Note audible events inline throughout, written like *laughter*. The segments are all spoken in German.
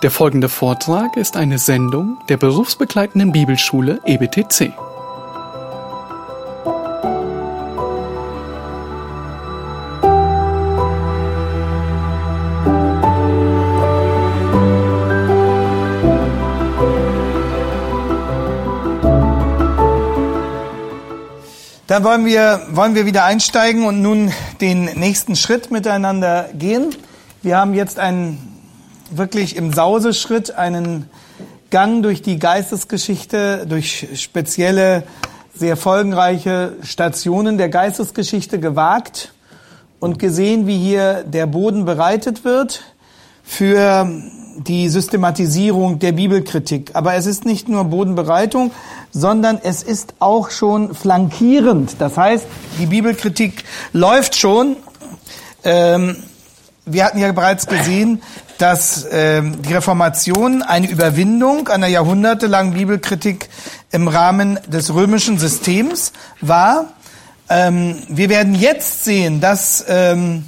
Der folgende Vortrag ist eine Sendung der berufsbegleitenden Bibelschule EBTC. Dann wollen wir, wollen wir wieder einsteigen und nun den nächsten Schritt miteinander gehen. Wir haben jetzt einen wirklich im Sauseschritt einen Gang durch die Geistesgeschichte, durch spezielle, sehr folgenreiche Stationen der Geistesgeschichte gewagt und gesehen, wie hier der Boden bereitet wird für die Systematisierung der Bibelkritik. Aber es ist nicht nur Bodenbereitung, sondern es ist auch schon flankierend. Das heißt, die Bibelkritik läuft schon. Ähm, wir hatten ja bereits gesehen, dass ähm, die Reformation eine Überwindung einer jahrhundertelangen Bibelkritik im Rahmen des römischen Systems war. Ähm, wir werden jetzt sehen, dass ähm,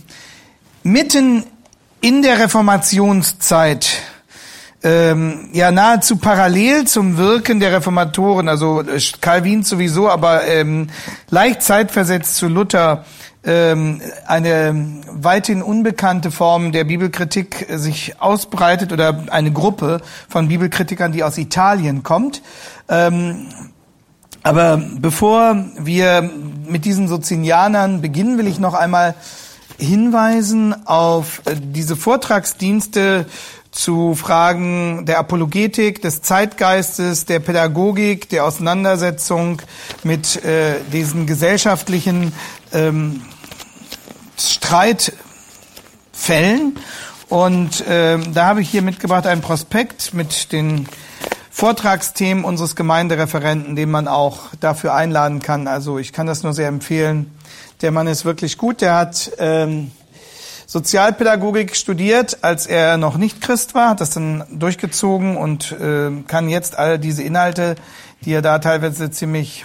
mitten in der Reformationszeit ähm, ja nahezu parallel zum Wirken der Reformatoren, also Calvin sowieso, aber ähm, leicht zeitversetzt zu Luther, eine weithin unbekannte Form der Bibelkritik sich ausbreitet oder eine Gruppe von Bibelkritikern, die aus Italien kommt. Ähm, aber bevor wir mit diesen Sozinianern beginnen, will ich noch einmal hinweisen auf diese Vortragsdienste zu Fragen der Apologetik, des Zeitgeistes, der Pädagogik, der Auseinandersetzung mit äh, diesen gesellschaftlichen ähm, Streitfällen. Und äh, da habe ich hier mitgebracht einen Prospekt mit den Vortragsthemen unseres Gemeindereferenten, den man auch dafür einladen kann. Also ich kann das nur sehr empfehlen. Der Mann ist wirklich gut. Der hat ähm, Sozialpädagogik studiert, als er noch nicht Christ war, hat das dann durchgezogen und äh, kann jetzt all diese Inhalte, die er da teilweise ziemlich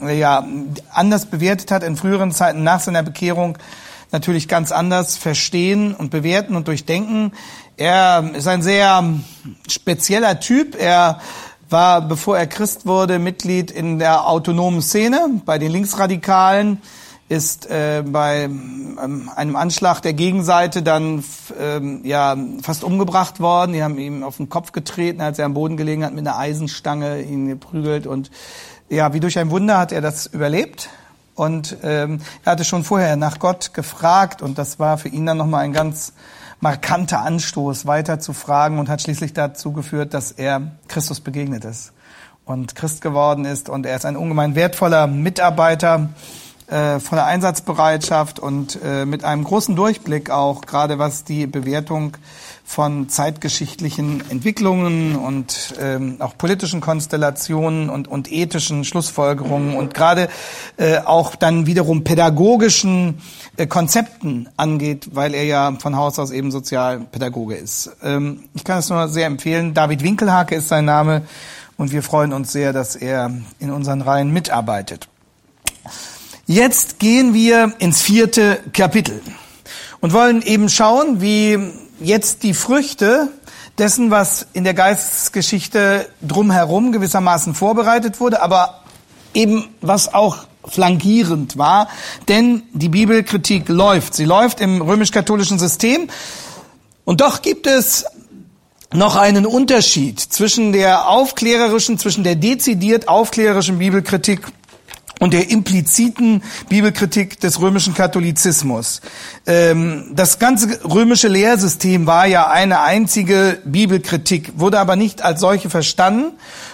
ja, anders bewertet hat in früheren Zeiten nach seiner Bekehrung, natürlich ganz anders verstehen und bewerten und durchdenken. Er ist ein sehr spezieller Typ. Er war, bevor er Christ wurde, Mitglied in der autonomen Szene bei den Linksradikalen ist äh, bei ähm, einem Anschlag der Gegenseite dann ähm, ja fast umgebracht worden. Die haben ihm auf den Kopf getreten, als er am Boden gelegen hat, mit einer Eisenstange ihn geprügelt und ja, wie durch ein Wunder hat er das überlebt. Und ähm, er hatte schon vorher nach Gott gefragt und das war für ihn dann nochmal ein ganz markanter Anstoß, weiter zu fragen und hat schließlich dazu geführt, dass er Christus begegnet ist und Christ geworden ist. Und er ist ein ungemein wertvoller Mitarbeiter äh, voller Einsatzbereitschaft und äh, mit einem großen Durchblick auch, gerade was die Bewertung von zeitgeschichtlichen Entwicklungen und ähm, auch politischen Konstellationen und, und ethischen Schlussfolgerungen und gerade äh, auch dann wiederum pädagogischen äh, Konzepten angeht, weil er ja von Haus aus eben Sozialpädagoge ist. Ähm, ich kann es nur sehr empfehlen. David Winkelhake ist sein Name und wir freuen uns sehr, dass er in unseren Reihen mitarbeitet. Jetzt gehen wir ins vierte Kapitel und wollen eben schauen, wie jetzt die Früchte dessen, was in der Geistesgeschichte drumherum gewissermaßen vorbereitet wurde, aber eben was auch flankierend war, denn die Bibelkritik läuft. Sie läuft im römisch-katholischen System und doch gibt es noch einen Unterschied zwischen der aufklärerischen, zwischen der dezidiert aufklärerischen Bibelkritik und der impliziten Bibelkritik des römischen Katholizismus. Ähm, das ganze römische Lehrsystem war ja eine einzige Bibelkritik, wurde aber nicht als solche verstanden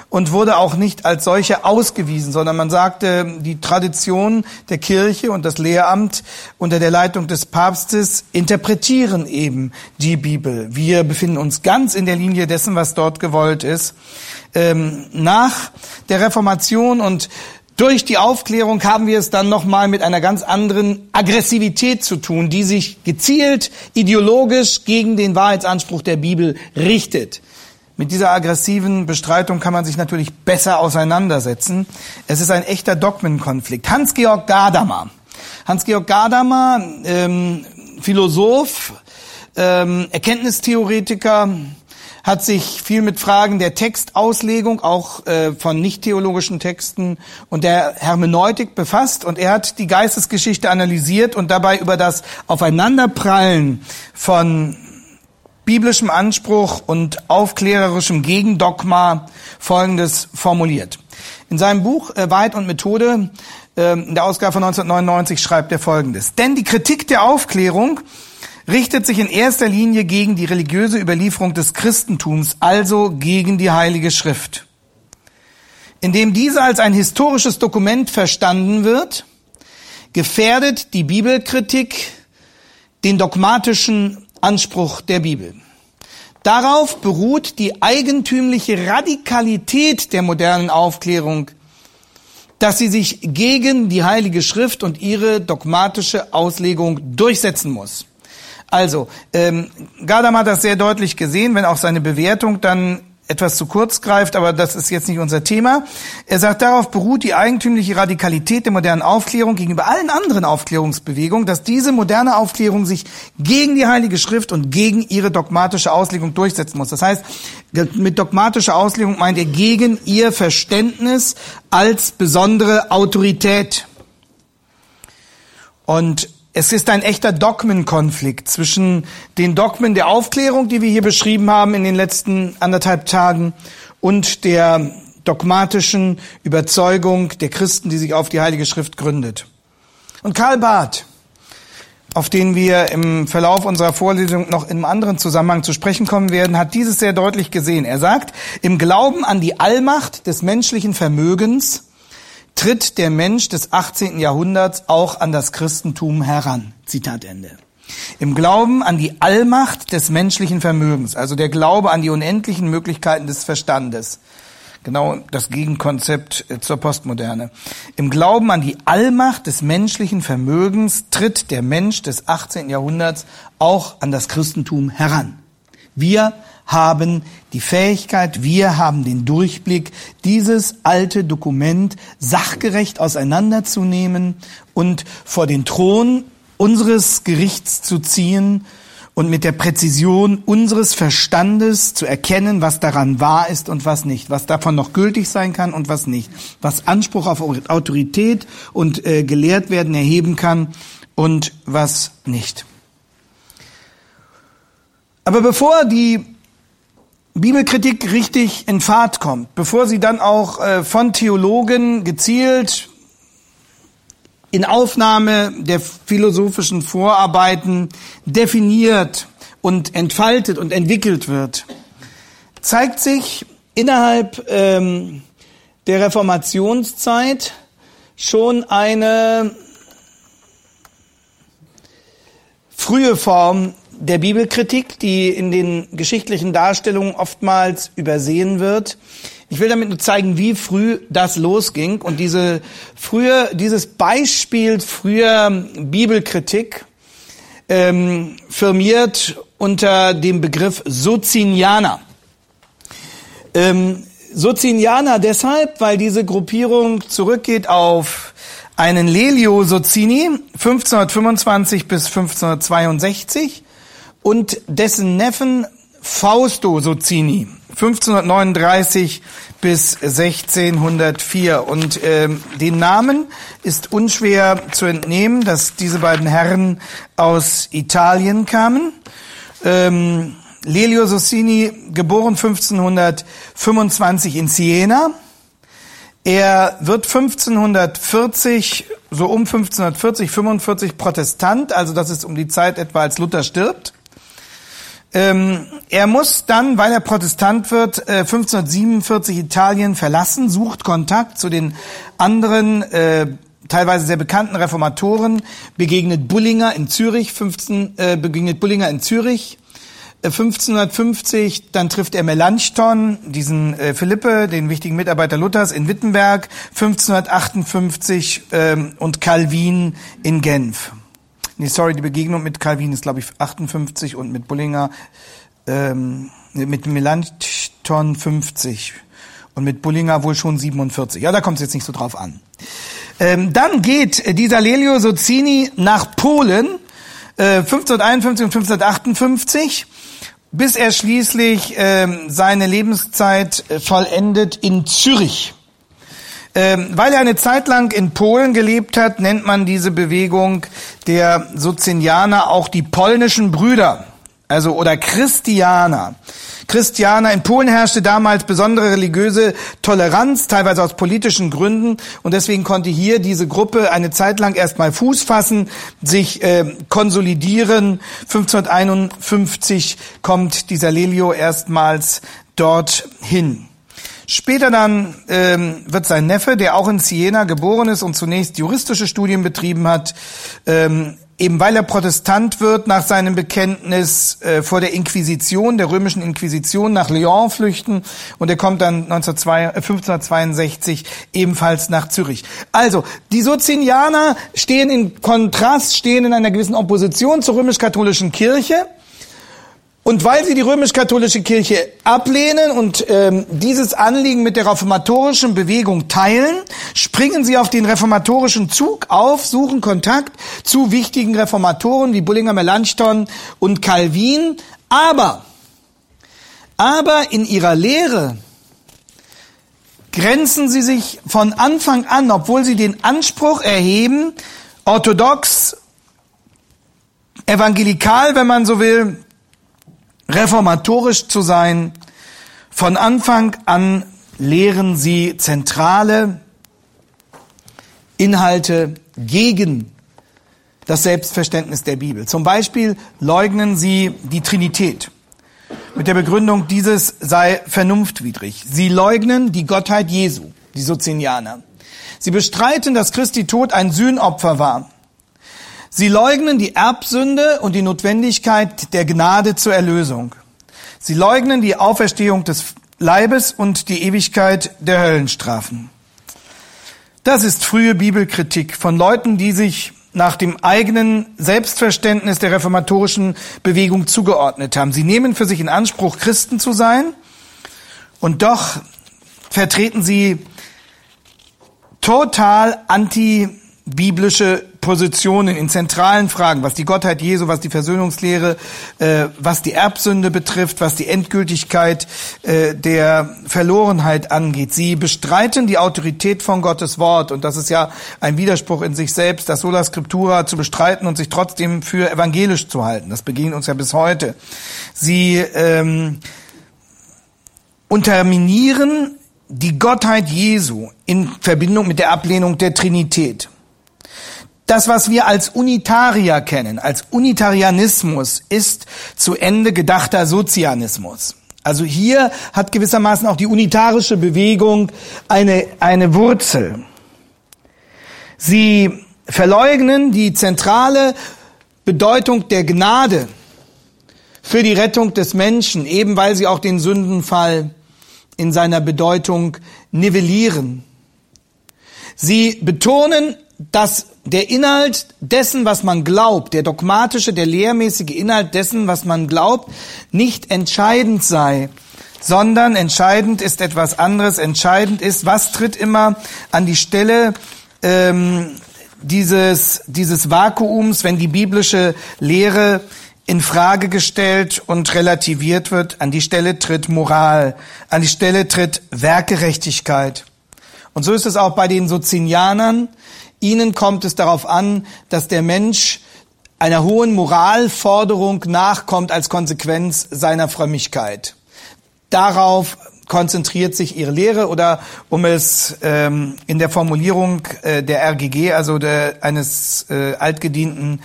und wurde auch nicht als solche ausgewiesen, sondern man sagte, die Tradition der Kirche und das Lehramt unter der Leitung des Papstes interpretieren eben die Bibel. Wir befinden uns ganz in der Linie dessen, was dort gewollt ist. Ähm, nach der Reformation und durch die Aufklärung haben wir es dann nochmal mit einer ganz anderen Aggressivität zu tun, die sich gezielt ideologisch gegen den Wahrheitsanspruch der Bibel richtet. Mit dieser aggressiven Bestreitung kann man sich natürlich besser auseinandersetzen. Es ist ein echter Dogmenkonflikt. Hans-Georg Gadamer. Hans-Georg Gadamer, ähm, Philosoph, ähm, Erkenntnistheoretiker, hat sich viel mit Fragen der Textauslegung, auch äh, von nicht-theologischen Texten und der Hermeneutik befasst. Und er hat die Geistesgeschichte analysiert und dabei über das Aufeinanderprallen von biblischem Anspruch und aufklärerischem Gegendogma Folgendes formuliert. In seinem Buch äh, Wahrheit und Methode, äh, in der Ausgabe von 1999, schreibt er Folgendes. Denn die Kritik der Aufklärung richtet sich in erster Linie gegen die religiöse Überlieferung des Christentums, also gegen die Heilige Schrift. Indem diese als ein historisches Dokument verstanden wird, gefährdet die Bibelkritik den dogmatischen Anspruch der Bibel. Darauf beruht die eigentümliche Radikalität der modernen Aufklärung, dass sie sich gegen die Heilige Schrift und ihre dogmatische Auslegung durchsetzen muss. Also, ähm, Gardam hat das sehr deutlich gesehen, wenn auch seine Bewertung dann etwas zu kurz greift, aber das ist jetzt nicht unser Thema. Er sagt, darauf beruht die eigentümliche Radikalität der modernen Aufklärung gegenüber allen anderen Aufklärungsbewegungen, dass diese moderne Aufklärung sich gegen die Heilige Schrift und gegen ihre dogmatische Auslegung durchsetzen muss. Das heißt, mit dogmatischer Auslegung meint er gegen ihr Verständnis als besondere Autorität. Und es ist ein echter Dogmenkonflikt zwischen den Dogmen der Aufklärung, die wir hier beschrieben haben in den letzten anderthalb Tagen, und der dogmatischen Überzeugung der Christen, die sich auf die Heilige Schrift gründet. Und Karl Barth, auf den wir im Verlauf unserer Vorlesung noch in einem anderen Zusammenhang zu sprechen kommen werden, hat dieses sehr deutlich gesehen. Er sagt, im Glauben an die Allmacht des menschlichen Vermögens tritt der Mensch des 18. Jahrhunderts auch an das Christentum heran. Zitat Ende. Im Glauben an die Allmacht des menschlichen Vermögens, also der Glaube an die unendlichen Möglichkeiten des Verstandes. Genau das Gegenkonzept äh, zur Postmoderne. Im Glauben an die Allmacht des menschlichen Vermögens tritt der Mensch des 18. Jahrhunderts auch an das Christentum heran. Wir haben die Fähigkeit, wir haben den Durchblick, dieses alte Dokument sachgerecht auseinanderzunehmen und vor den Thron unseres Gerichts zu ziehen und mit der Präzision unseres Verstandes zu erkennen, was daran wahr ist und was nicht, was davon noch gültig sein kann und was nicht, was Anspruch auf Autorität und äh, gelehrt werden erheben kann und was nicht. Aber bevor die Bibelkritik richtig in Fahrt kommt, bevor sie dann auch äh, von Theologen gezielt in Aufnahme der philosophischen Vorarbeiten definiert und entfaltet und entwickelt wird, zeigt sich innerhalb ähm, der Reformationszeit schon eine frühe Form der Bibelkritik, die in den geschichtlichen Darstellungen oftmals übersehen wird. Ich will damit nur zeigen, wie früh das losging und diese frühe, dieses Beispiel früher Bibelkritik ähm, firmiert unter dem Begriff Socinianer. Ähm, Socinianer deshalb, weil diese Gruppierung zurückgeht auf einen Lelio Socini 1525 bis 1562 und dessen Neffen Fausto Sozzini 1539 bis 1604. Und äh, den Namen ist unschwer zu entnehmen, dass diese beiden Herren aus Italien kamen. Ähm, Lelio Sozzini, geboren 1525 in Siena. Er wird 1540, so um 1540, 45 Protestant, also das ist um die Zeit etwa, als Luther stirbt. Ähm, er muss dann, weil er Protestant wird, äh, 1547 Italien verlassen, sucht Kontakt zu den anderen, äh, teilweise sehr bekannten Reformatoren, begegnet Bullinger in Zürich, 15, äh, begegnet Bullinger in Zürich. 1550, äh, dann trifft er Melanchthon, diesen äh, Philippe, den wichtigen Mitarbeiter Luthers in Wittenberg, 1558 ähm, und Calvin in Genf. Nee, sorry, die Begegnung mit Calvin ist, glaube ich, 58 und mit Bullinger, ähm, mit Melanchthon 50 und mit Bullinger wohl schon 47. Ja, da kommt es jetzt nicht so drauf an. Ähm, dann geht dieser Lelio Sozzini nach Polen, äh, 1551 und 1558, bis er schließlich äh, seine Lebenszeit äh, vollendet in Zürich. Ähm, weil er eine Zeit lang in Polen gelebt hat, nennt man diese Bewegung der Socinianer auch die polnischen Brüder, also oder Christianer. Christianer. In Polen herrschte damals besondere religiöse Toleranz, teilweise aus politischen Gründen. Und deswegen konnte hier diese Gruppe eine Zeit lang erstmal Fuß fassen, sich äh, konsolidieren. 1551 kommt dieser Lelio erstmals dorthin. Später dann ähm, wird sein Neffe, der auch in Siena geboren ist und zunächst juristische Studien betrieben hat, ähm, eben weil er Protestant wird, nach seinem Bekenntnis äh, vor der Inquisition, der römischen Inquisition nach Lyon flüchten und er kommt dann 1562 äh, ebenfalls nach Zürich. Also, die Socinianer stehen in Kontrast, stehen in einer gewissen Opposition zur römisch-katholischen Kirche und weil sie die römisch-katholische Kirche ablehnen und ähm, dieses Anliegen mit der reformatorischen Bewegung teilen, springen sie auf den reformatorischen Zug auf, suchen Kontakt zu wichtigen Reformatoren wie Bullinger Melanchthon und Calvin. Aber, aber in ihrer Lehre grenzen sie sich von Anfang an, obwohl sie den Anspruch erheben, orthodox, evangelikal, wenn man so will, reformatorisch zu sein. Von Anfang an lehren sie zentrale Inhalte gegen das Selbstverständnis der Bibel. Zum Beispiel leugnen sie die Trinität mit der Begründung, dieses sei vernunftwidrig. Sie leugnen die Gottheit Jesu, die Socinianer. Sie bestreiten, dass Christi Tod ein Sühnopfer war. Sie leugnen die Erbsünde und die Notwendigkeit der Gnade zur Erlösung. Sie leugnen die Auferstehung des Leibes und die Ewigkeit der Höllenstrafen. Das ist frühe Bibelkritik von Leuten, die sich nach dem eigenen Selbstverständnis der reformatorischen Bewegung zugeordnet haben. Sie nehmen für sich in Anspruch, Christen zu sein, und doch vertreten sie total antibiblische Positionen in zentralen Fragen, was die Gottheit Jesu, was die Versöhnungslehre, äh, was die Erbsünde betrifft, was die Endgültigkeit äh, der Verlorenheit angeht. Sie bestreiten die Autorität von Gottes Wort und das ist ja ein Widerspruch in sich selbst, das Sola Scriptura zu bestreiten und sich trotzdem für evangelisch zu halten. Das begehen uns ja bis heute. Sie ähm, unterminieren die Gottheit Jesu in Verbindung mit der Ablehnung der Trinität. Das, was wir als Unitarier kennen, als Unitarianismus, ist zu Ende gedachter Sozianismus. Also hier hat gewissermaßen auch die unitarische Bewegung eine, eine Wurzel. Sie verleugnen die zentrale Bedeutung der Gnade für die Rettung des Menschen, eben weil sie auch den Sündenfall in seiner Bedeutung nivellieren. Sie betonen dass der Inhalt dessen, was man glaubt, der dogmatische, der lehrmäßige Inhalt dessen, was man glaubt, nicht entscheidend sei, sondern entscheidend ist etwas anderes. Entscheidend ist, was tritt immer an die Stelle ähm, dieses, dieses Vakuums, wenn die biblische Lehre in Frage gestellt und relativiert wird. An die Stelle tritt Moral, an die Stelle tritt Werkgerechtigkeit. Und so ist es auch bei den Sozinianern, Ihnen kommt es darauf an, dass der Mensch einer hohen Moralforderung nachkommt als Konsequenz seiner Frömmigkeit. Darauf konzentriert sich ihre Lehre oder um es ähm, in der Formulierung äh, der RGG, also der, eines äh, altgedienten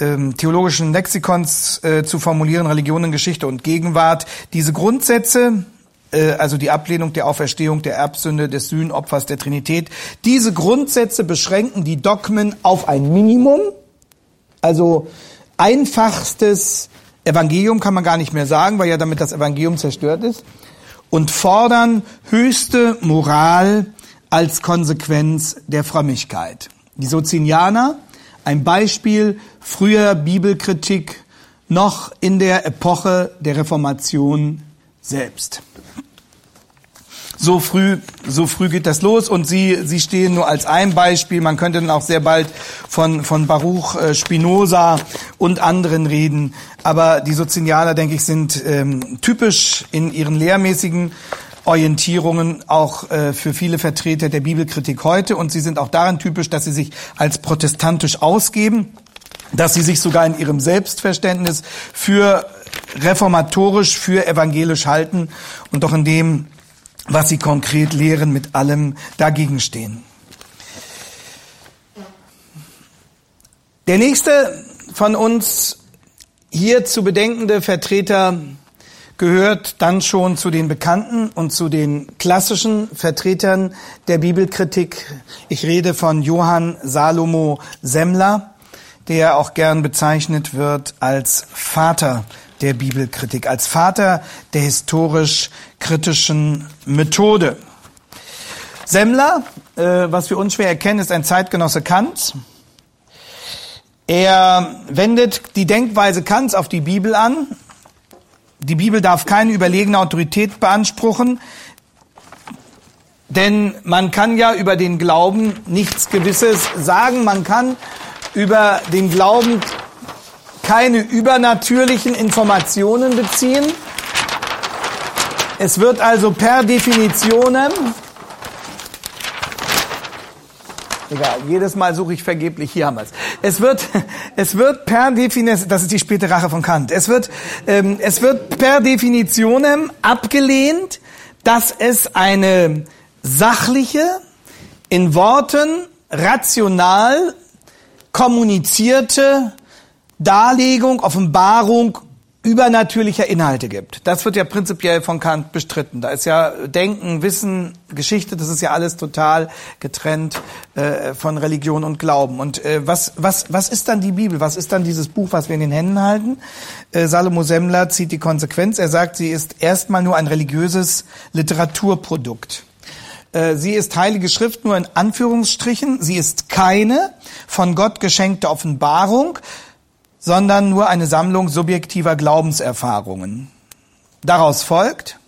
ähm, theologischen Lexikons äh, zu formulieren, Religionen, Geschichte und Gegenwart, diese Grundsätze also die Ablehnung der Auferstehung, der Erbsünde, des Sühnopfers, der Trinität. Diese Grundsätze beschränken die Dogmen auf ein Minimum, also einfachstes Evangelium kann man gar nicht mehr sagen, weil ja damit das Evangelium zerstört ist, und fordern höchste Moral als Konsequenz der Frömmigkeit. Die Socinianer, ein Beispiel früher Bibelkritik noch in der Epoche der Reformation selbst. so früh, so früh geht das los und sie, sie stehen nur als ein Beispiel. Man könnte dann auch sehr bald von, von Baruch äh, Spinoza und anderen reden. Aber die Sozialer, denke ich, sind ähm, typisch in ihren lehrmäßigen Orientierungen auch äh, für viele Vertreter der Bibelkritik heute. Und sie sind auch daran typisch, dass sie sich als protestantisch ausgeben, dass sie sich sogar in ihrem Selbstverständnis für reformatorisch, für evangelisch halten und doch in dem was sie konkret lehren, mit allem dagegen stehen. Der nächste von uns hier zu bedenkende Vertreter gehört dann schon zu den bekannten und zu den klassischen Vertretern der Bibelkritik. Ich rede von Johann Salomo Semmler, der auch gern bezeichnet wird als Vater der Bibelkritik, als Vater der historisch-kritischen Methode. Semmler, äh, was wir unschwer erkennen, ist ein Zeitgenosse Kants. Er wendet die Denkweise Kants auf die Bibel an. Die Bibel darf keine überlegene Autorität beanspruchen, denn man kann ja über den Glauben nichts Gewisses sagen. Man kann über den Glauben keine übernatürlichen Informationen beziehen. Es wird also per Definition, egal, jedes Mal suche ich vergeblich, hier haben wir es. Es wird, *laughs* es wird per Definition, das ist die späte Rache von Kant, es wird, ähm, es wird per Definition abgelehnt, dass es eine sachliche, in Worten rational kommunizierte Darlegung, Offenbarung übernatürlicher Inhalte gibt. Das wird ja prinzipiell von Kant bestritten. Da ist ja Denken, Wissen, Geschichte, das ist ja alles total getrennt äh, von Religion und Glauben. Und äh, was, was, was ist dann die Bibel? Was ist dann dieses Buch, was wir in den Händen halten? Äh, Salomo Semmler zieht die Konsequenz. Er sagt, sie ist erstmal nur ein religiöses Literaturprodukt. Äh, sie ist Heilige Schrift nur in Anführungsstrichen. Sie ist keine von Gott geschenkte Offenbarung, sondern nur eine Sammlung subjektiver Glaubenserfahrungen. Daraus folgt,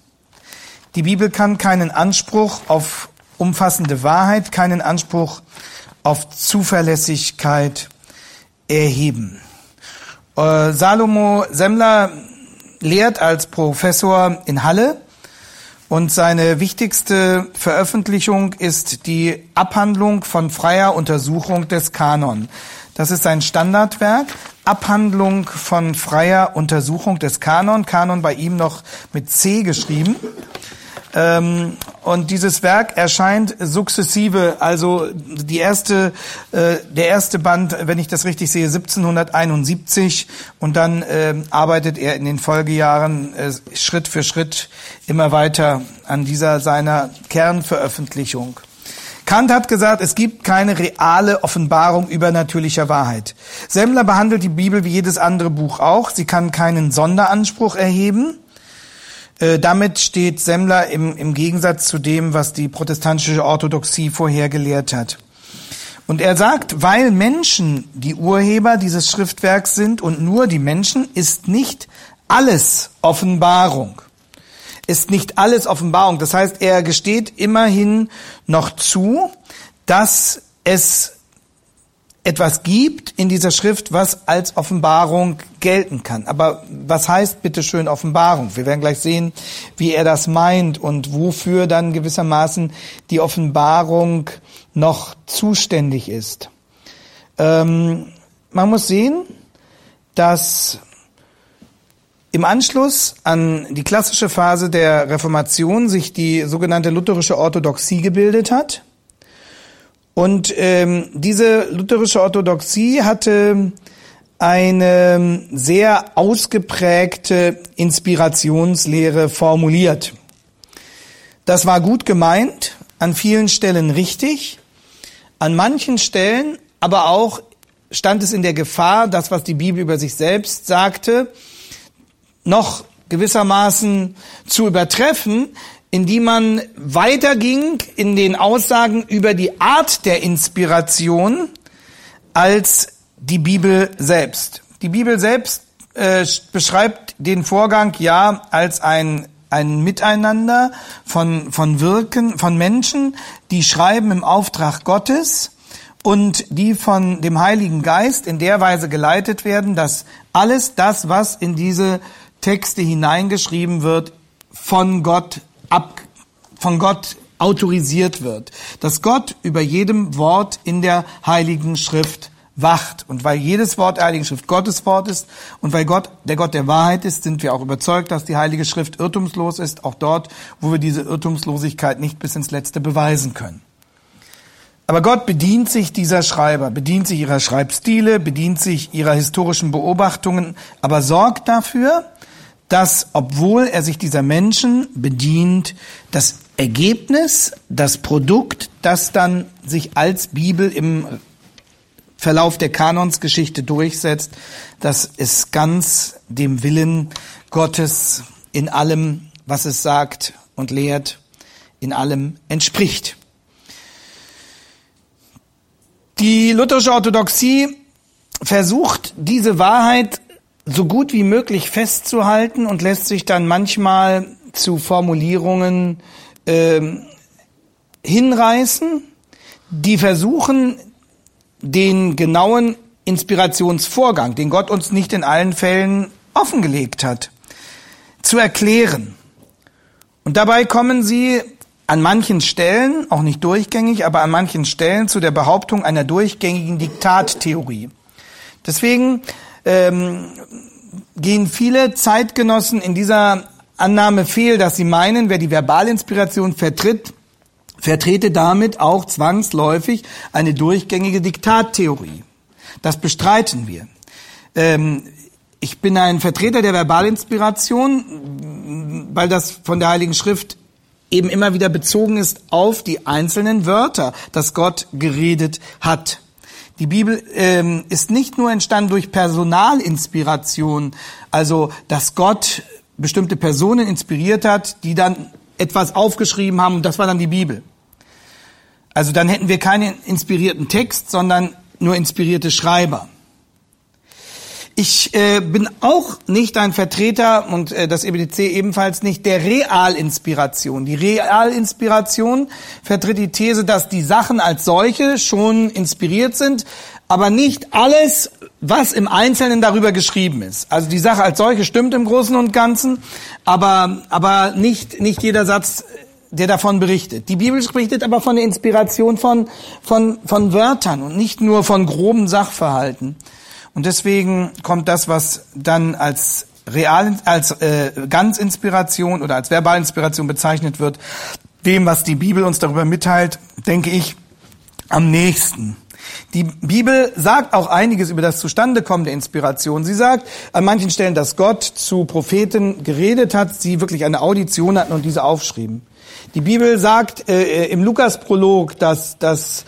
die Bibel kann keinen Anspruch auf umfassende Wahrheit, keinen Anspruch auf Zuverlässigkeit erheben. Äh, Salomo Semmler lehrt als Professor in Halle und seine wichtigste Veröffentlichung ist die Abhandlung von freier Untersuchung des Kanon. Das ist ein Standardwerk, Abhandlung von freier Untersuchung des Kanon. Kanon bei ihm noch mit C geschrieben. Ähm, und dieses Werk erscheint sukzessive, also die erste, äh, der erste Band, wenn ich das richtig sehe, 1771 und dann äh, arbeitet er in den Folgejahren äh, Schritt für Schritt immer weiter an dieser seiner Kernveröffentlichung. Kant hat gesagt, es gibt keine reale Offenbarung übernatürlicher Wahrheit. Semmler behandelt die Bibel wie jedes andere Buch auch. Sie kann keinen Sonderanspruch erheben. Äh, damit steht Semmler im, im Gegensatz zu dem, was die protestantische Orthodoxie vorher gelehrt hat. Und er sagt, weil Menschen die Urheber dieses Schriftwerks sind und nur die Menschen, ist nicht alles Offenbarung ist nicht alles Offenbarung. Das heißt, er gesteht immerhin noch zu, dass es etwas gibt in dieser Schrift, was als Offenbarung gelten kann. Aber was heißt bitte schön Offenbarung? Wir werden gleich sehen, wie er das meint und wofür dann gewissermaßen die Offenbarung noch zuständig ist. Ähm, man muss sehen, dass im Anschluss an die klassische Phase der Reformation sich die sogenannte lutherische Orthodoxie gebildet hat. Und ähm, diese lutherische Orthodoxie hatte eine sehr ausgeprägte Inspirationslehre formuliert. Das war gut gemeint, an vielen Stellen richtig, an manchen Stellen aber auch stand es in der Gefahr, das, was die Bibel über sich selbst sagte, noch gewissermaßen zu übertreffen, indem man weiterging in den Aussagen über die Art der Inspiration als die Bibel selbst. Die Bibel selbst äh, beschreibt den Vorgang ja als ein ein Miteinander von, von Wirken, von Menschen, die schreiben im Auftrag Gottes und die von dem Heiligen Geist in der Weise geleitet werden, dass alles das, was in diese Texte hineingeschrieben wird, von Gott ab, von Gott autorisiert wird. Dass Gott über jedem Wort in der Heiligen Schrift wacht. Und weil jedes Wort der Heiligen Schrift Gottes Wort ist und weil Gott der Gott der Wahrheit ist, sind wir auch überzeugt, dass die Heilige Schrift irrtumslos ist, auch dort, wo wir diese Irrtumslosigkeit nicht bis ins Letzte beweisen können. Aber Gott bedient sich dieser Schreiber, bedient sich ihrer Schreibstile, bedient sich ihrer historischen Beobachtungen, aber sorgt dafür, dass, obwohl er sich dieser Menschen bedient, das Ergebnis, das Produkt, das dann sich als Bibel im Verlauf der Kanonsgeschichte durchsetzt, dass es ganz dem Willen Gottes in allem, was es sagt und lehrt, in allem entspricht. Die lutherische Orthodoxie versucht diese Wahrheit so gut wie möglich festzuhalten und lässt sich dann manchmal zu Formulierungen äh, hinreißen, die versuchen, den genauen Inspirationsvorgang, den Gott uns nicht in allen Fällen offengelegt hat, zu erklären. Und dabei kommen sie an manchen Stellen, auch nicht durchgängig, aber an manchen Stellen zu der Behauptung einer durchgängigen Diktattheorie. Deswegen ähm, gehen viele Zeitgenossen in dieser Annahme fehl, dass sie meinen, wer die Verbalinspiration vertritt, vertrete damit auch zwangsläufig eine durchgängige Diktattheorie. Das bestreiten wir. Ähm, ich bin ein Vertreter der Verbalinspiration, weil das von der Heiligen Schrift eben immer wieder bezogen ist auf die einzelnen Wörter, dass Gott geredet hat. Die Bibel ähm, ist nicht nur entstanden durch Personalinspiration, also dass Gott bestimmte Personen inspiriert hat, die dann etwas aufgeschrieben haben und das war dann die Bibel. Also dann hätten wir keinen inspirierten Text, sondern nur inspirierte Schreiber. Ich äh, bin auch nicht ein Vertreter und äh, das EBDC ebenfalls nicht der Realinspiration. Die Realinspiration vertritt die These, dass die Sachen als solche schon inspiriert sind, aber nicht alles, was im Einzelnen darüber geschrieben ist. Also die Sache als solche stimmt im Großen und Ganzen, aber aber nicht nicht jeder Satz der davon berichtet. Die Bibel berichtet aber von der Inspiration von, von, von Wörtern und nicht nur von groben Sachverhalten. Und deswegen kommt das, was dann als real, als äh, ganz Inspiration oder als Verbalinspiration bezeichnet wird, dem, was die Bibel uns darüber mitteilt, denke ich, am nächsten. Die Bibel sagt auch einiges über das Zustandekommen der Inspiration. Sie sagt an manchen Stellen, dass Gott zu Propheten geredet hat, sie wirklich eine Audition hatten und diese aufschrieben. Die Bibel sagt äh, im Lukas-Prolog, dass, dass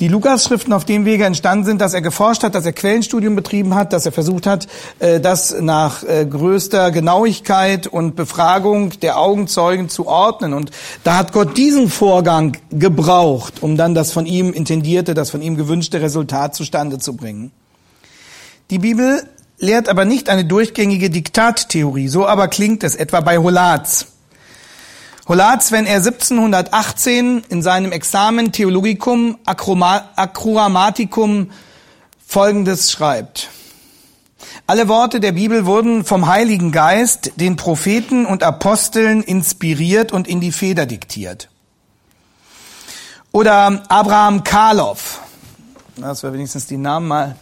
die Lukas-Schriften auf dem Wege entstanden sind, dass er geforscht hat, dass er Quellenstudium betrieben hat, dass er versucht hat, äh, das nach äh, größter Genauigkeit und Befragung der Augenzeugen zu ordnen. Und da hat Gott diesen Vorgang gebraucht, um dann das von ihm intendierte, das von ihm gewünschte Resultat zustande zu bringen. Die Bibel lehrt aber nicht eine durchgängige Diktattheorie. So aber klingt es etwa bei Holatz. Holatz, wenn er 1718 in seinem Examen Theologicum Acroamaticum Folgendes schreibt. Alle Worte der Bibel wurden vom Heiligen Geist, den Propheten und Aposteln inspiriert und in die Feder diktiert. Oder Abraham Karloff, dass wir wenigstens die Namen mal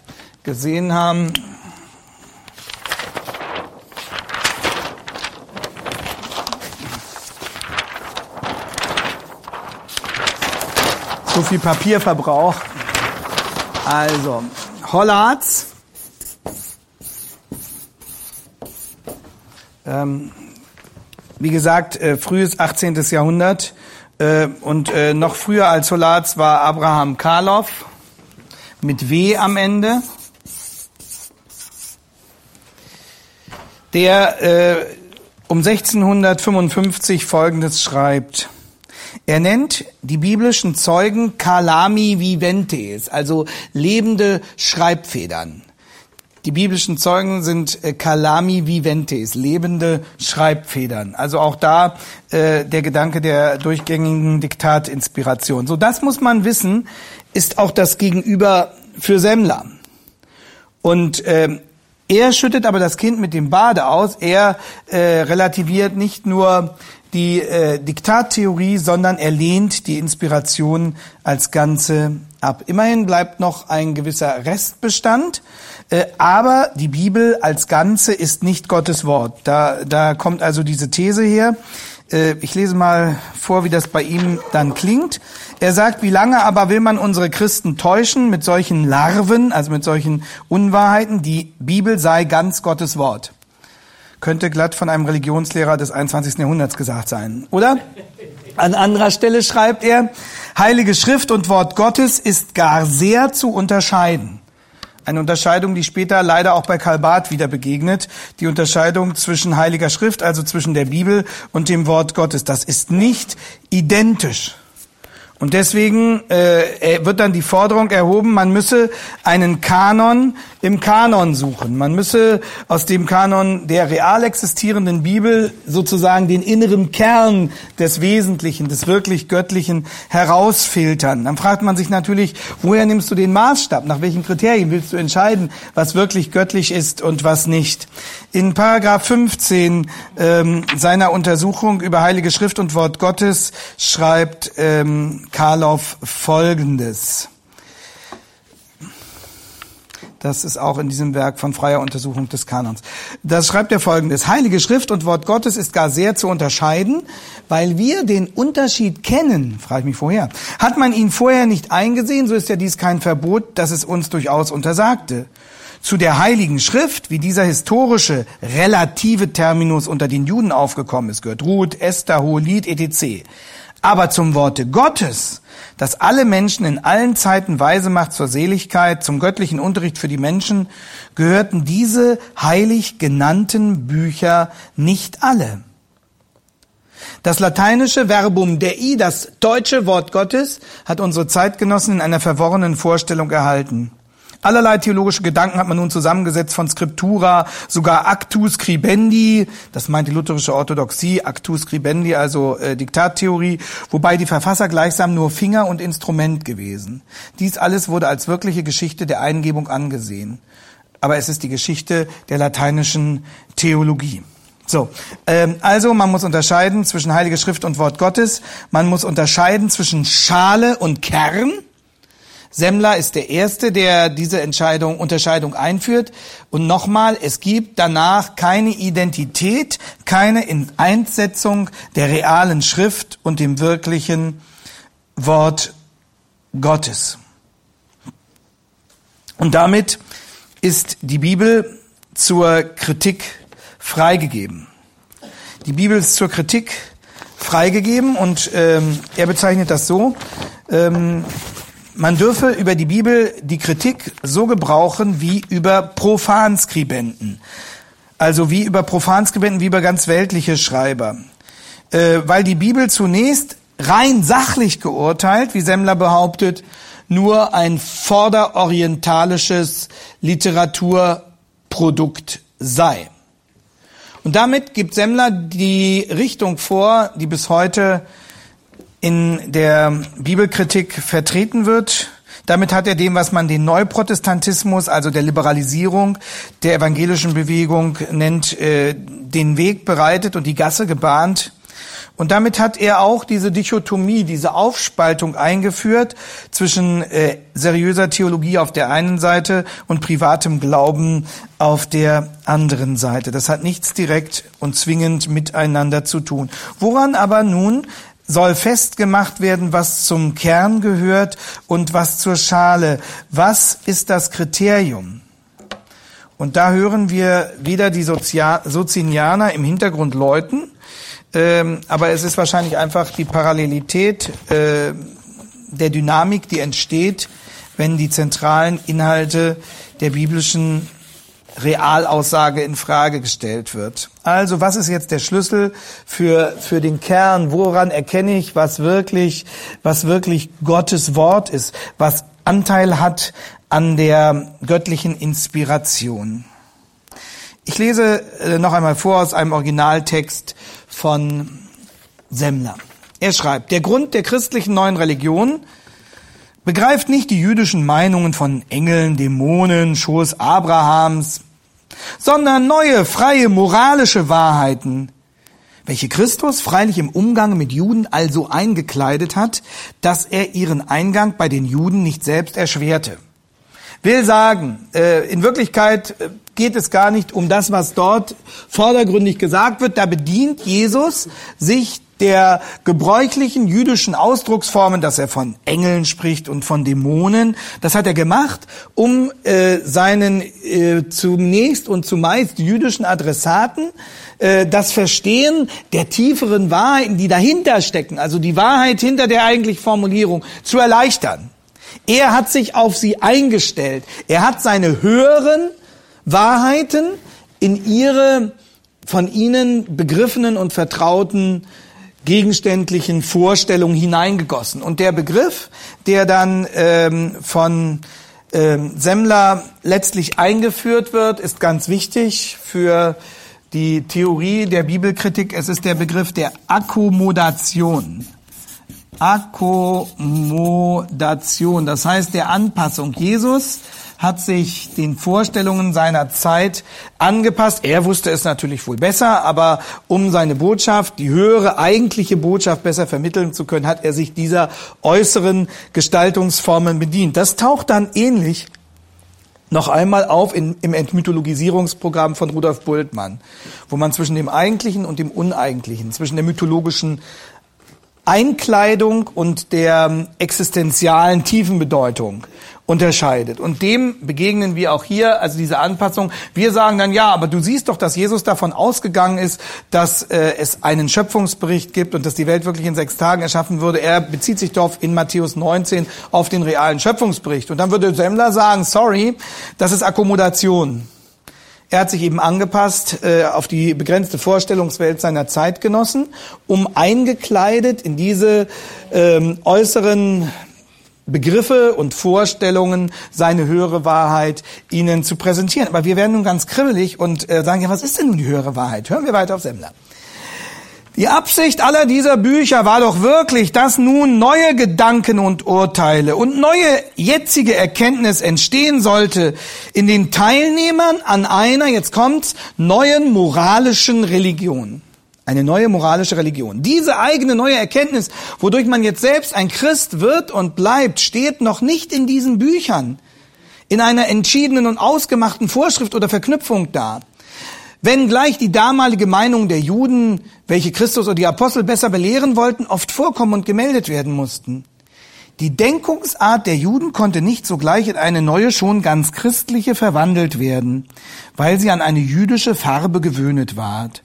gesehen haben. So viel Papierverbrauch. Also, Hollards. Ähm, wie gesagt, äh, frühes 18. Jahrhundert. Äh, und äh, noch früher als Hollards war Abraham Karloff mit W am Ende. Der äh, um 1655 Folgendes schreibt. Er nennt die biblischen Zeugen Kalami Viventes, also lebende Schreibfedern. Die biblischen Zeugen sind äh, calami viventes, lebende Schreibfedern. Also auch da äh, der Gedanke der durchgängigen Diktatinspiration. So, das muss man wissen, ist auch das Gegenüber für Semmler. Und äh, er schüttet aber das Kind mit dem Bade aus. Er äh, relativiert nicht nur die äh, Diktattheorie, sondern er lehnt die Inspiration als Ganze ab. Immerhin bleibt noch ein gewisser Restbestand, äh, aber die Bibel als Ganze ist nicht Gottes Wort. Da, da kommt also diese These her. Äh, ich lese mal vor, wie das bei ihm dann klingt. Er sagt, wie lange aber will man unsere Christen täuschen mit solchen Larven, also mit solchen Unwahrheiten? Die Bibel sei ganz Gottes Wort. Könnte glatt von einem Religionslehrer des 21. Jahrhunderts gesagt sein, oder? An anderer Stelle schreibt er, Heilige Schrift und Wort Gottes ist gar sehr zu unterscheiden. Eine Unterscheidung, die später leider auch bei Karl Barth wieder begegnet. Die Unterscheidung zwischen Heiliger Schrift, also zwischen der Bibel und dem Wort Gottes. Das ist nicht identisch. Und deswegen äh, wird dann die Forderung erhoben, man müsse einen Kanon im Kanon suchen. Man müsse aus dem Kanon der real existierenden Bibel sozusagen den inneren Kern des Wesentlichen, des wirklich Göttlichen herausfiltern. Dann fragt man sich natürlich, woher nimmst du den Maßstab? Nach welchen Kriterien willst du entscheiden, was wirklich göttlich ist und was nicht? In Paragraph 15 ähm, seiner Untersuchung über Heilige Schrift und Wort Gottes schreibt ähm, Karloff Folgendes. Das ist auch in diesem Werk von freier Untersuchung des Kanons. Das schreibt er folgendes. Heilige Schrift und Wort Gottes ist gar sehr zu unterscheiden, weil wir den Unterschied kennen, frage ich mich vorher. Hat man ihn vorher nicht eingesehen, so ist ja dies kein Verbot, das es uns durchaus untersagte. Zu der Heiligen Schrift, wie dieser historische relative Terminus unter den Juden aufgekommen ist, gehört Ruth, Esther, Hohelied, etc. Aber zum Worte Gottes, das alle Menschen in allen Zeiten weise macht zur Seligkeit, zum göttlichen Unterricht für die Menschen, gehörten diese heilig genannten Bücher nicht alle. Das lateinische Verbum Dei, das deutsche Wort Gottes, hat unsere Zeitgenossen in einer verworrenen Vorstellung erhalten. Allerlei theologische Gedanken hat man nun zusammengesetzt von Scriptura, sogar Actus Scribendi, das meint die lutherische Orthodoxie, Actus Scribendi, also äh, Diktattheorie, wobei die Verfasser gleichsam nur Finger und Instrument gewesen. Dies alles wurde als wirkliche Geschichte der Eingebung angesehen. Aber es ist die Geschichte der lateinischen Theologie. So, ähm, also man muss unterscheiden zwischen Heilige Schrift und Wort Gottes. Man muss unterscheiden zwischen Schale und Kern. Semmler ist der Erste, der diese Entscheidung, Unterscheidung einführt. Und nochmal, es gibt danach keine Identität, keine Einsetzung der realen Schrift und dem wirklichen Wort Gottes. Und damit ist die Bibel zur Kritik freigegeben. Die Bibel ist zur Kritik freigegeben und ähm, er bezeichnet das so. Ähm, man dürfe über die Bibel die Kritik so gebrauchen wie über Profanskribenten. Also wie über Profanskribenten, wie über ganz weltliche Schreiber. Äh, weil die Bibel zunächst rein sachlich geurteilt, wie Semmler behauptet, nur ein vorderorientalisches Literaturprodukt sei. Und damit gibt Semmler die Richtung vor, die bis heute in der Bibelkritik vertreten wird. Damit hat er dem, was man den Neuprotestantismus, also der Liberalisierung der evangelischen Bewegung nennt, äh, den Weg bereitet und die Gasse gebahnt. Und damit hat er auch diese Dichotomie, diese Aufspaltung eingeführt zwischen äh, seriöser Theologie auf der einen Seite und privatem Glauben auf der anderen Seite. Das hat nichts direkt und zwingend miteinander zu tun. Woran aber nun soll festgemacht werden, was zum Kern gehört und was zur Schale. Was ist das Kriterium? Und da hören wir wieder die Sozinianer im Hintergrund läuten, ähm, aber es ist wahrscheinlich einfach die Parallelität äh, der Dynamik, die entsteht, wenn die zentralen Inhalte der biblischen Realaussage in Frage gestellt wird. Also, was ist jetzt der Schlüssel für, für den Kern? Woran erkenne ich, was wirklich, was wirklich Gottes Wort ist, was Anteil hat an der göttlichen Inspiration. Ich lese äh, noch einmal vor aus einem Originaltext von Semmler. Er schreibt, der Grund der christlichen neuen Religion begreift nicht die jüdischen Meinungen von Engeln, Dämonen, Schoß Abrahams, sondern neue, freie, moralische Wahrheiten, welche Christus freilich im Umgang mit Juden also eingekleidet hat, dass er ihren Eingang bei den Juden nicht selbst erschwerte. Will sagen, äh, in Wirklichkeit äh, geht es gar nicht um das, was dort vordergründig gesagt wird. Da bedient Jesus sich der gebräuchlichen jüdischen Ausdrucksformen, dass er von Engeln spricht und von Dämonen. Das hat er gemacht, um äh, seinen äh, zunächst und zumeist jüdischen Adressaten äh, das Verstehen der tieferen Wahrheiten, die dahinter stecken, also die Wahrheit hinter der eigentlichen Formulierung, zu erleichtern. Er hat sich auf sie eingestellt. Er hat seine höheren Wahrheiten in ihre von ihnen begriffenen und vertrauten gegenständlichen Vorstellungen hineingegossen. Und der Begriff, der dann ähm, von ähm, Semmler letztlich eingeführt wird, ist ganz wichtig für die Theorie der Bibelkritik. Es ist der Begriff der Akkommodation. Akkommodation, das heißt der Anpassung. Jesus hat sich den Vorstellungen seiner Zeit angepasst. Er wusste es natürlich wohl besser, aber um seine Botschaft, die höhere eigentliche Botschaft besser vermitteln zu können, hat er sich dieser äußeren Gestaltungsformen bedient. Das taucht dann ähnlich noch einmal auf in, im Entmythologisierungsprogramm von Rudolf Bultmann, wo man zwischen dem Eigentlichen und dem Uneigentlichen, zwischen der mythologischen Einkleidung und der existenzialen Tiefenbedeutung unterscheidet. Und dem begegnen wir auch hier, also diese Anpassung. Wir sagen dann, ja, aber du siehst doch, dass Jesus davon ausgegangen ist, dass äh, es einen Schöpfungsbericht gibt und dass die Welt wirklich in sechs Tagen erschaffen würde. Er bezieht sich doch in Matthäus 19 auf den realen Schöpfungsbericht. Und dann würde Semmler sagen, sorry, das ist Akkommodation. Er hat sich eben angepasst äh, auf die begrenzte Vorstellungswelt seiner Zeitgenossen, um eingekleidet in diese ähm, äußeren Begriffe und Vorstellungen, seine höhere Wahrheit ihnen zu präsentieren. Aber wir werden nun ganz kribbelig und äh, sagen, ja, was ist denn nun die höhere Wahrheit? Hören wir weiter auf Semmler. Die Absicht aller dieser Bücher war doch wirklich, dass nun neue Gedanken und Urteile und neue jetzige Erkenntnis entstehen sollte in den Teilnehmern an einer, jetzt kommt's, neuen moralischen Religion. Eine neue moralische Religion. Diese eigene neue Erkenntnis, wodurch man jetzt selbst ein Christ wird und bleibt, steht noch nicht in diesen Büchern, in einer entschiedenen und ausgemachten Vorschrift oder Verknüpfung da. Wenn gleich die damalige Meinung der Juden, welche Christus und die Apostel besser belehren wollten, oft vorkommen und gemeldet werden mussten. Die Denkungsart der Juden konnte nicht sogleich in eine neue, schon ganz christliche verwandelt werden, weil sie an eine jüdische Farbe gewöhnet ward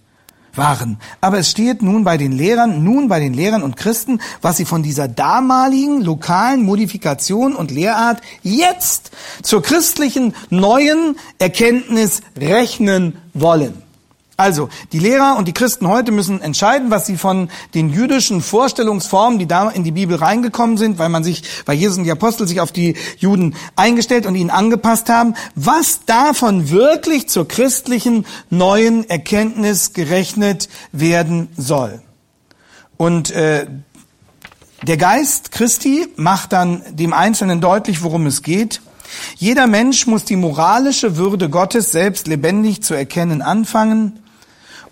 waren. Aber es steht nun bei den Lehrern, nun bei den Lehrern und Christen, was sie von dieser damaligen lokalen Modifikation und Lehrart jetzt zur christlichen neuen Erkenntnis rechnen wollen. Also, die Lehrer und die Christen heute müssen entscheiden, was sie von den jüdischen Vorstellungsformen, die da in die Bibel reingekommen sind, weil man sich, weil Jesus und die Apostel sich auf die Juden eingestellt und ihnen angepasst haben, was davon wirklich zur christlichen neuen Erkenntnis gerechnet werden soll. Und äh, der Geist Christi macht dann dem Einzelnen deutlich, worum es geht. Jeder Mensch muss die moralische Würde Gottes selbst lebendig zu erkennen anfangen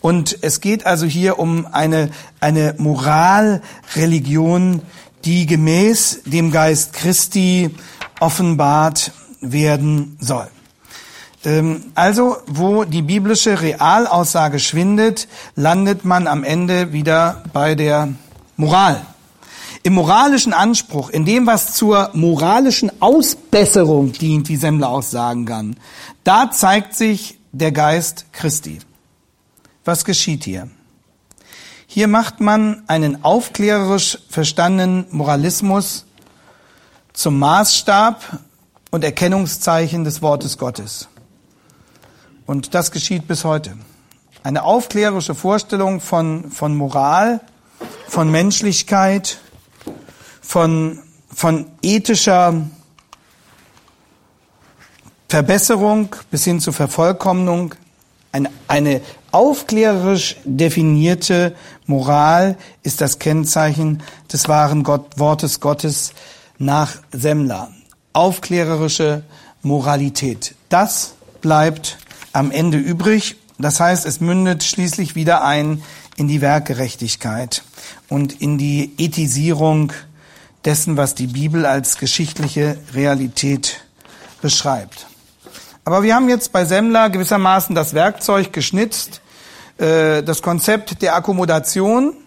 und es geht also hier um eine, eine Moralreligion, die gemäß dem Geist Christi offenbart werden soll. Ähm, also, wo die biblische Realaussage schwindet, landet man am Ende wieder bei der Moral. Im moralischen Anspruch, in dem, was zur moralischen Ausbesserung dient, wie Semmler auch sagen kann, da zeigt sich der Geist Christi. Was geschieht hier? Hier macht man einen aufklärerisch verstandenen Moralismus zum Maßstab und Erkennungszeichen des Wortes Gottes. Und das geschieht bis heute. Eine aufklärerische Vorstellung von, von Moral, von Menschlichkeit, von, von ethischer Verbesserung bis hin zur Vervollkommnung, eine, eine aufklärerisch definierte Moral ist das Kennzeichen des wahren Gott, Wortes Gottes nach Semmler. Aufklärerische Moralität. Das bleibt am Ende übrig. Das heißt, es mündet schließlich wieder ein in die Werkgerechtigkeit und in die Ethisierung dessen, was die Bibel als geschichtliche Realität beschreibt. Aber wir haben jetzt bei Semmler gewissermaßen das Werkzeug geschnitzt, äh, das Konzept der Akkommodation,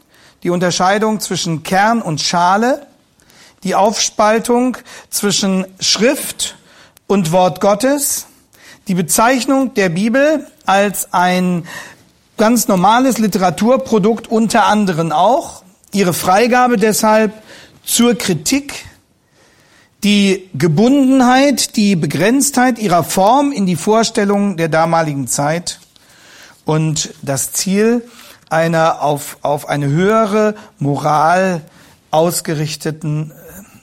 die Unterscheidung zwischen Kern und Schale, die Aufspaltung zwischen Schrift und Wort Gottes, die Bezeichnung der Bibel als ein ganz normales Literaturprodukt unter anderem auch, ihre Freigabe deshalb zur Kritik, die Gebundenheit, die Begrenztheit ihrer Form in die Vorstellungen der damaligen Zeit und das Ziel einer auf, auf eine höhere Moral ausgerichteten äh,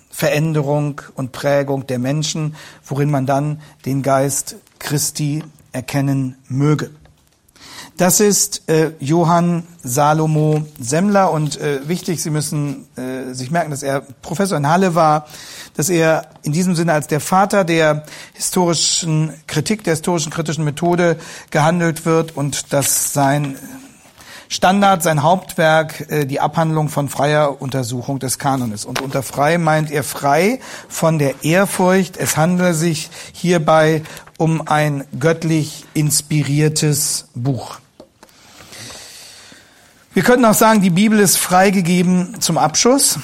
Veränderung und Prägung der Menschen, worin man dann den Geist Christi erkennen möge. Das ist äh, Johann Salomo Semmler und äh, wichtig, Sie müssen äh, sich merken, dass er Professor in Halle war, dass er in diesem Sinne als der Vater der historischen Kritik, der historischen kritischen Methode gehandelt wird und dass sein Standard, sein Hauptwerk, äh, die Abhandlung von freier Untersuchung des Kanones. Und unter frei meint er frei von der Ehrfurcht. Es handele sich hierbei um ein göttlich inspiriertes Buch. Wir könnten auch sagen, die Bibel ist freigegeben zum Abschuss.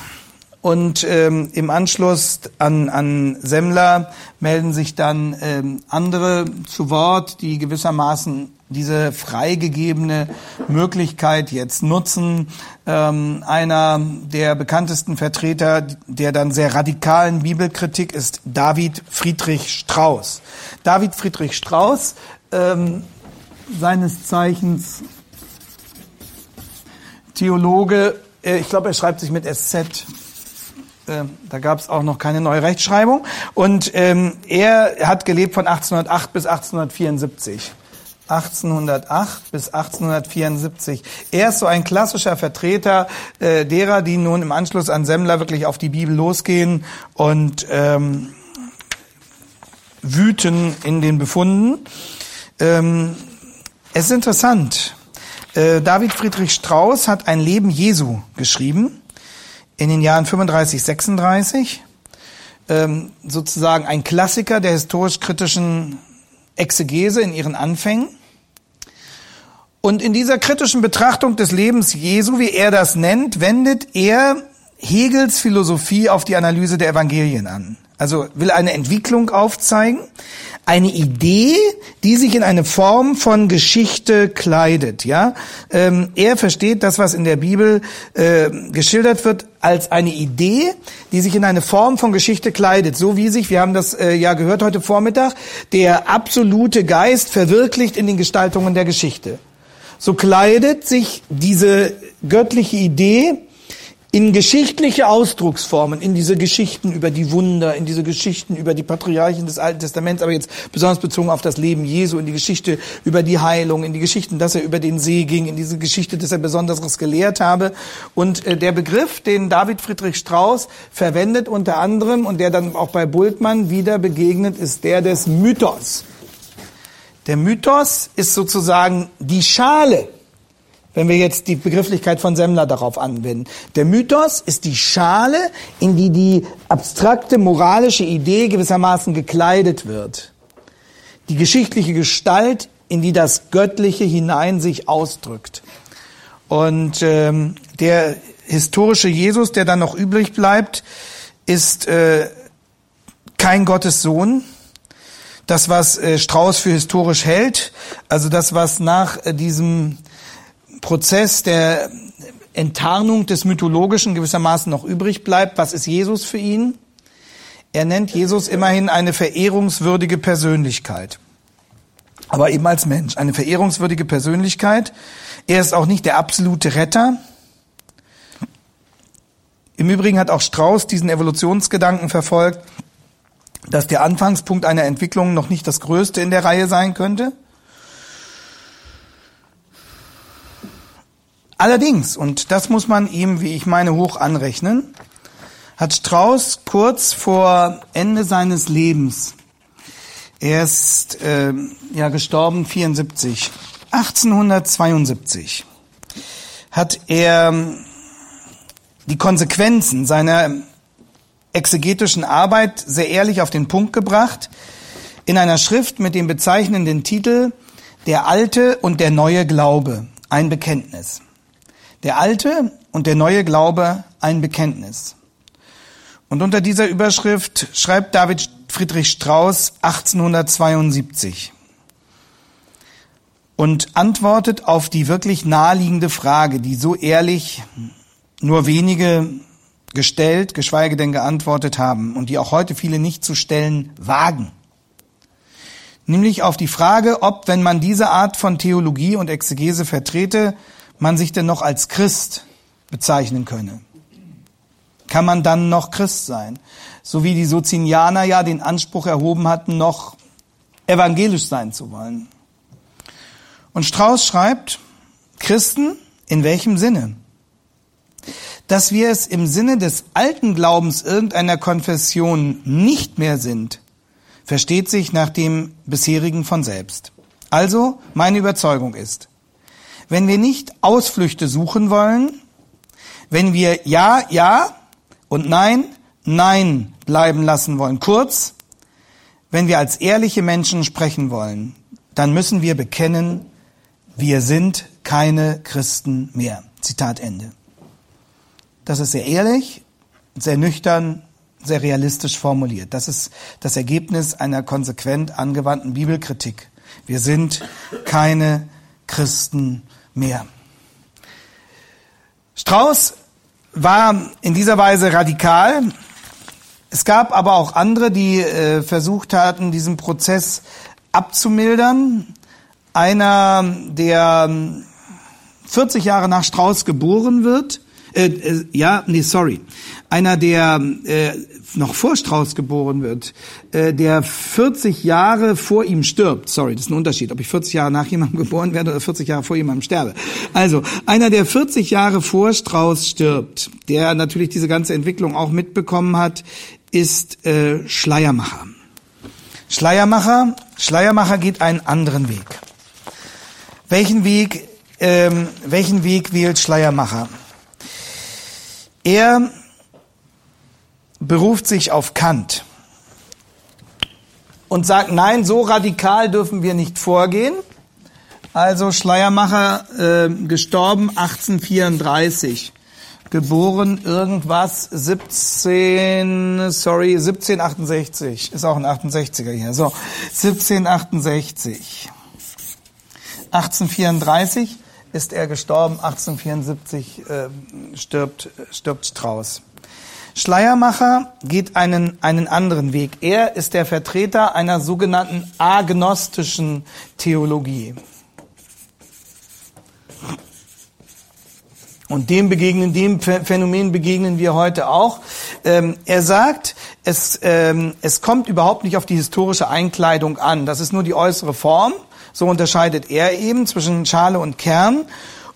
Und ähm, im Anschluss an, an Semmler melden sich dann ähm, andere zu Wort, die gewissermaßen diese freigegebene Möglichkeit jetzt nutzen. Ähm, einer der bekanntesten Vertreter der dann sehr radikalen Bibelkritik ist David Friedrich Strauss. David Friedrich Strauss, ähm, seines Zeichens Theologe, äh, ich glaube, er schreibt sich mit SZ. Ähm, da gab es auch noch keine neue Rechtschreibung. Und ähm, er hat gelebt von 1808 bis 1874. 1808 bis 1874. Er ist so ein klassischer Vertreter äh, derer, die nun im Anschluss an Semmler wirklich auf die Bibel losgehen und ähm, wüten in den Befunden. Ähm, es ist interessant. Äh, David Friedrich Strauss hat ein Leben Jesu geschrieben in den Jahren 35, 36. Ähm, sozusagen ein Klassiker der historisch-kritischen Exegese in ihren Anfängen. Und in dieser kritischen Betrachtung des Lebens Jesu, wie er das nennt, wendet er Hegels Philosophie auf die Analyse der Evangelien an. Also will eine Entwicklung aufzeigen, eine Idee, die sich in eine Form von Geschichte kleidet. Ja, ähm, er versteht das, was in der Bibel äh, geschildert wird, als eine Idee, die sich in eine Form von Geschichte kleidet, so wie sich, wir haben das äh, ja gehört heute Vormittag, der absolute Geist verwirklicht in den Gestaltungen der Geschichte. So kleidet sich diese göttliche Idee in geschichtliche Ausdrucksformen, in diese Geschichten über die Wunder, in diese Geschichten über die Patriarchen des Alten Testaments, aber jetzt besonders bezogen auf das Leben Jesu, in die Geschichte über die Heilung, in die Geschichten, dass er über den See ging, in diese Geschichte, dass er Besonderes gelehrt habe. Und äh, der Begriff, den David Friedrich Strauss verwendet unter anderem und der dann auch bei Bultmann wieder begegnet, ist der des Mythos. Der Mythos ist sozusagen die Schale wenn wir jetzt die Begrifflichkeit von Semmler darauf anwenden. Der Mythos ist die Schale, in die die abstrakte moralische Idee gewissermaßen gekleidet wird. Die geschichtliche Gestalt, in die das Göttliche hinein sich ausdrückt. Und ähm, der historische Jesus, der dann noch übrig bleibt, ist äh, kein Gottes Sohn. Das, was äh, Strauß für historisch hält, also das, was nach äh, diesem Prozess der Enttarnung des Mythologischen gewissermaßen noch übrig bleibt. Was ist Jesus für ihn? Er nennt Jesus immerhin eine verehrungswürdige Persönlichkeit. Aber eben als Mensch. Eine verehrungswürdige Persönlichkeit. Er ist auch nicht der absolute Retter. Im Übrigen hat auch Strauss diesen Evolutionsgedanken verfolgt, dass der Anfangspunkt einer Entwicklung noch nicht das größte in der Reihe sein könnte. Allerdings, und das muss man ihm, wie ich meine, hoch anrechnen, hat Strauß kurz vor Ende seines Lebens, er ist äh, ja gestorben 74, 1872, hat er die Konsequenzen seiner exegetischen Arbeit sehr ehrlich auf den Punkt gebracht in einer Schrift mit dem bezeichnenden Titel Der alte und der neue Glaube, ein Bekenntnis. Der alte und der neue Glaube, ein Bekenntnis. Und unter dieser Überschrift schreibt David Friedrich Strauss 1872 und antwortet auf die wirklich naheliegende Frage, die so ehrlich nur wenige gestellt, geschweige denn geantwortet haben und die auch heute viele nicht zu stellen wagen. Nämlich auf die Frage, ob, wenn man diese Art von Theologie und Exegese vertrete, man sich denn noch als Christ bezeichnen könne. Kann man dann noch Christ sein? So wie die Sozinianer ja den Anspruch erhoben hatten, noch evangelisch sein zu wollen. Und Strauß schreibt, Christen, in welchem Sinne? dass wir es im Sinne des alten Glaubens irgendeiner Konfession nicht mehr sind, versteht sich nach dem bisherigen von selbst. Also, meine Überzeugung ist, wenn wir nicht Ausflüchte suchen wollen, wenn wir Ja, Ja und Nein, Nein bleiben lassen wollen, kurz, wenn wir als ehrliche Menschen sprechen wollen, dann müssen wir bekennen, wir sind keine Christen mehr. Zitat Ende. Das ist sehr ehrlich, sehr nüchtern, sehr realistisch formuliert. Das ist das Ergebnis einer konsequent angewandten Bibelkritik. Wir sind keine Christen mehr. Strauß war in dieser Weise radikal. Es gab aber auch andere, die äh, versucht hatten, diesen Prozess abzumildern. Einer, der 40 Jahre nach Strauß geboren wird, äh, äh, ja, nee, sorry. Einer, der äh, noch vor Strauß geboren wird, äh, der 40 Jahre vor ihm stirbt. Sorry, das ist ein Unterschied, ob ich 40 Jahre nach jemandem *laughs* geboren werde oder 40 Jahre vor jemandem sterbe. Also, einer, der 40 Jahre vor Strauß stirbt, der natürlich diese ganze Entwicklung auch mitbekommen hat, ist äh, Schleiermacher. Schleiermacher, Schleiermacher geht einen anderen Weg. Welchen Weg, ähm, welchen Weg wählt Schleiermacher? Er beruft sich auf Kant und sagt, nein, so radikal dürfen wir nicht vorgehen. Also Schleiermacher äh, gestorben 1834, geboren irgendwas 17, sorry 1768, ist auch ein 68er hier. So 1768, 1834 ist er gestorben, 1874 äh, stirbt, stirbt Strauß. Schleiermacher geht einen, einen anderen Weg. Er ist der Vertreter einer sogenannten agnostischen Theologie. Und dem begegnen, dem Phänomen begegnen wir heute auch. Ähm, er sagt, es, ähm, es kommt überhaupt nicht auf die historische Einkleidung an. Das ist nur die äußere Form. So unterscheidet er eben zwischen Schale und Kern.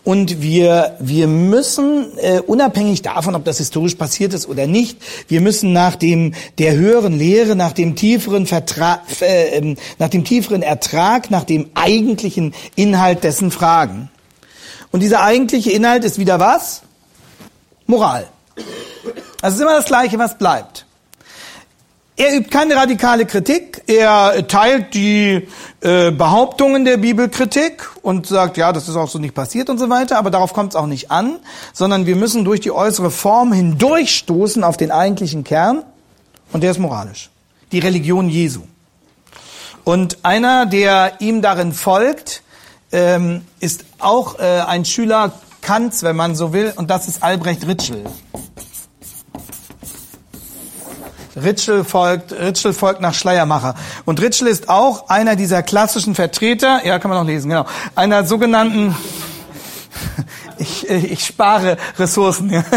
Und wir, wir müssen, äh, unabhängig davon, ob das historisch passiert ist oder nicht, wir müssen nach dem, der höheren Lehre, nach dem tieferen Vertrag, äh, ähm, nach dem tieferen Ertrag, nach dem eigentlichen Inhalt dessen fragen. Und dieser eigentliche Inhalt ist wieder was? Moral. Also ist immer das Gleiche, was bleibt. Er übt keine radikale Kritik, er teilt die äh, Behauptungen der Bibelkritik und sagt, ja, das ist auch so nicht passiert und so weiter, aber darauf kommt es auch nicht an, sondern wir müssen durch die äußere Form hindurchstoßen auf den eigentlichen Kern und der ist moralisch. Die Religion Jesu. Und einer, der ihm darin folgt, ähm, ist auch äh, ein Schüler Kants, wenn man so will, und das ist Albrecht Ritschel. Ritschel folgt, Ritschel folgt nach Schleiermacher. Und Ritschel ist auch einer dieser klassischen Vertreter, ja, kann man noch lesen, genau, einer sogenannten, ich, äh, ich spare Ressourcen, ja. *laughs*